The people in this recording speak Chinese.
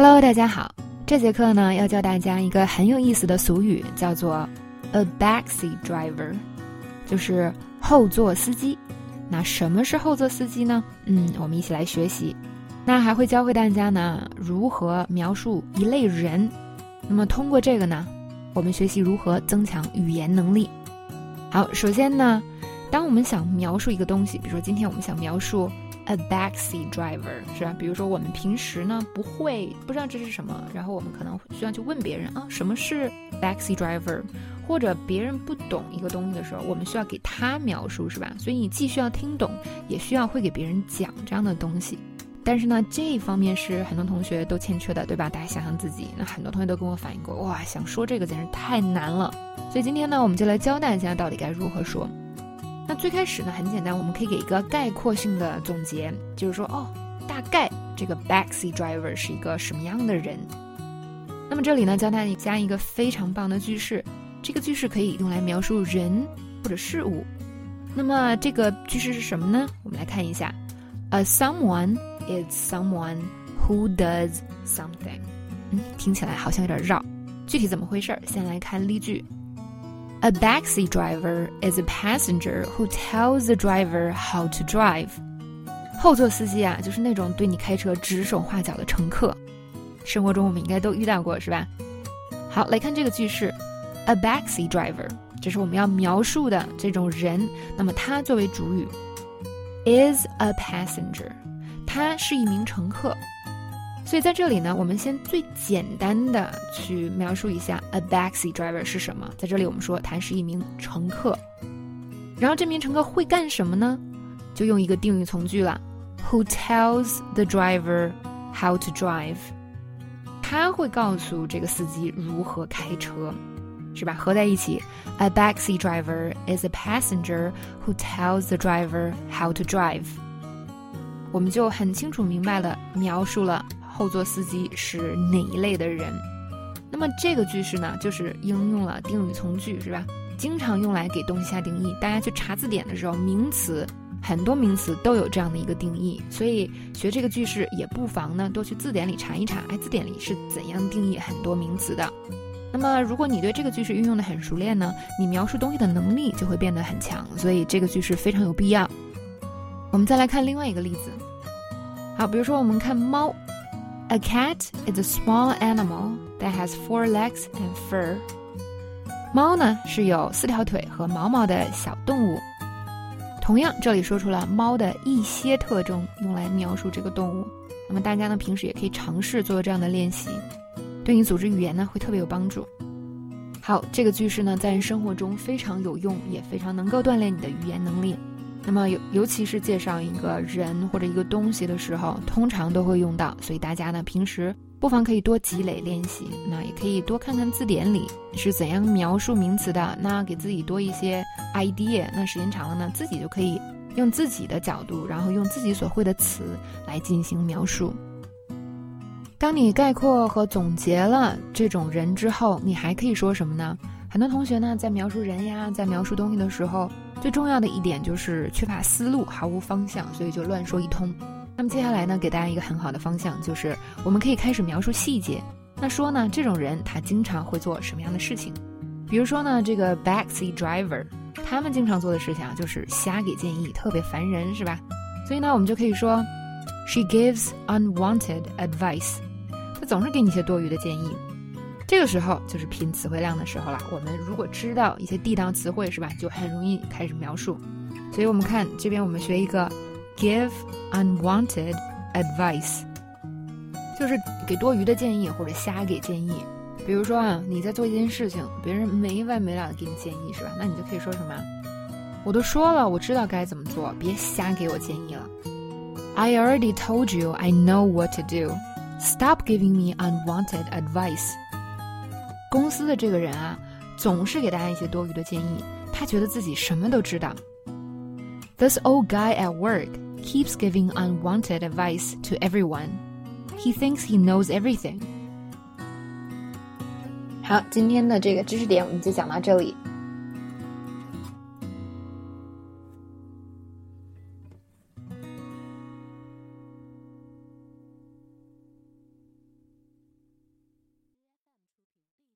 Hello，大家好。这节课呢，要教大家一个很有意思的俗语，叫做 a backseat driver，就是后座司机。那什么是后座司机呢？嗯，我们一起来学习。那还会教会大家呢，如何描述一类人。那么通过这个呢，我们学习如何增强语言能力。好，首先呢，当我们想描述一个东西，比如说今天我们想描述。A backseat driver 是吧？比如说我们平时呢不会不知道这是什么，然后我们可能需要去问别人啊，什么是 backseat driver？或者别人不懂一个东西的时候，我们需要给他描述是吧？所以你既需要听懂，也需要会给别人讲这样的东西。但是呢，这一方面是很多同学都欠缺的，对吧？大家想想自己，那很多同学都跟我反映过，哇，想说这个简直太难了。所以今天呢，我们就来教大家到底该如何说。那最开始呢，很简单，我们可以给一个概括性的总结，就是说，哦，大概这个 backseat driver 是一个什么样的人。那么这里呢，教大家加一个非常棒的句式，这个句式可以用来描述人或者事物。那么这个句式是什么呢？我们来看一下，A someone is someone who does something。嗯，听起来好像有点绕，具体怎么回事儿？先来看例句。A backseat driver is a passenger who tells the driver how to drive。后座司机啊，就是那种对你开车指手画脚的乘客。生活中我们应该都遇到过，是吧？好，来看这个句式，a backseat driver，这是我们要描述的这种人。那么它作为主语，is a passenger，他是一名乘客。所以在这里呢，我们先最简单的去描述一下 a backseat driver 是什么。在这里，我们说他是一名乘客。然后这名乘客会干什么呢？就用一个定语从句了，Who tells the driver how to drive？他会告诉这个司机如何开车，是吧？合在一起，a backseat driver is a passenger who tells the driver how to drive。我们就很清楚明白了描述了。后座司机是哪一类的人？那么这个句式呢，就是应用了定语从句，是吧？经常用来给东西下定义。大家去查字典的时候，名词很多名词都有这样的一个定义，所以学这个句式也不妨呢多去字典里查一查，哎，字典里是怎样定义很多名词的。那么如果你对这个句式运用的很熟练呢，你描述东西的能力就会变得很强，所以这个句式非常有必要。我们再来看另外一个例子，好，比如说我们看猫。A cat is a small animal that has four legs and fur. 猫呢是有四条腿和毛毛的小动物。同样，这里说出了猫的一些特征，用来描述这个动物。那么大家呢平时也可以尝试做这样的练习，对你组织语言呢会特别有帮助。好，这个句式呢在生活中非常有用，也非常能够锻炼你的语言能力。那么尤尤其是介绍一个人或者一个东西的时候，通常都会用到，所以大家呢平时不妨可以多积累练习，那也可以多看看字典里是怎样描述名词的，那给自己多一些 idea，那时间长了呢，自己就可以用自己的角度，然后用自己所会的词来进行描述。当你概括和总结了这种人之后，你还可以说什么呢？很多同学呢在描述人呀，在描述东西的时候。最重要的一点就是缺乏思路，毫无方向，所以就乱说一通。那么接下来呢，给大家一个很好的方向，就是我们可以开始描述细节。那说呢，这种人他经常会做什么样的事情？比如说呢，这个 backseat driver，他们经常做的事情啊，就是瞎给建议，特别烦人，是吧？所以呢，我们就可以说，she gives unwanted advice，他总是给你一些多余的建议。这个时候就是拼词汇量的时候了。我们如果知道一些地道词汇，是吧，就很容易开始描述。所以我们看这边，我们学一个 give unwanted advice，就是给多余的建议或者瞎给建议。比如说啊，你在做一件事情，别人没完没了的给你建议，是吧？那你就可以说什么？我都说了，我知道该怎么做，别瞎给我建议了。I already told you I know what to do. Stop giving me unwanted advice. 公司的这个人啊，总是给大家一些多余的建议，他觉得自己什么都知道。This old guy at work keeps giving unwanted advice to everyone. He thinks he knows everything. 好，今天的这个知识点我们就讲到这里。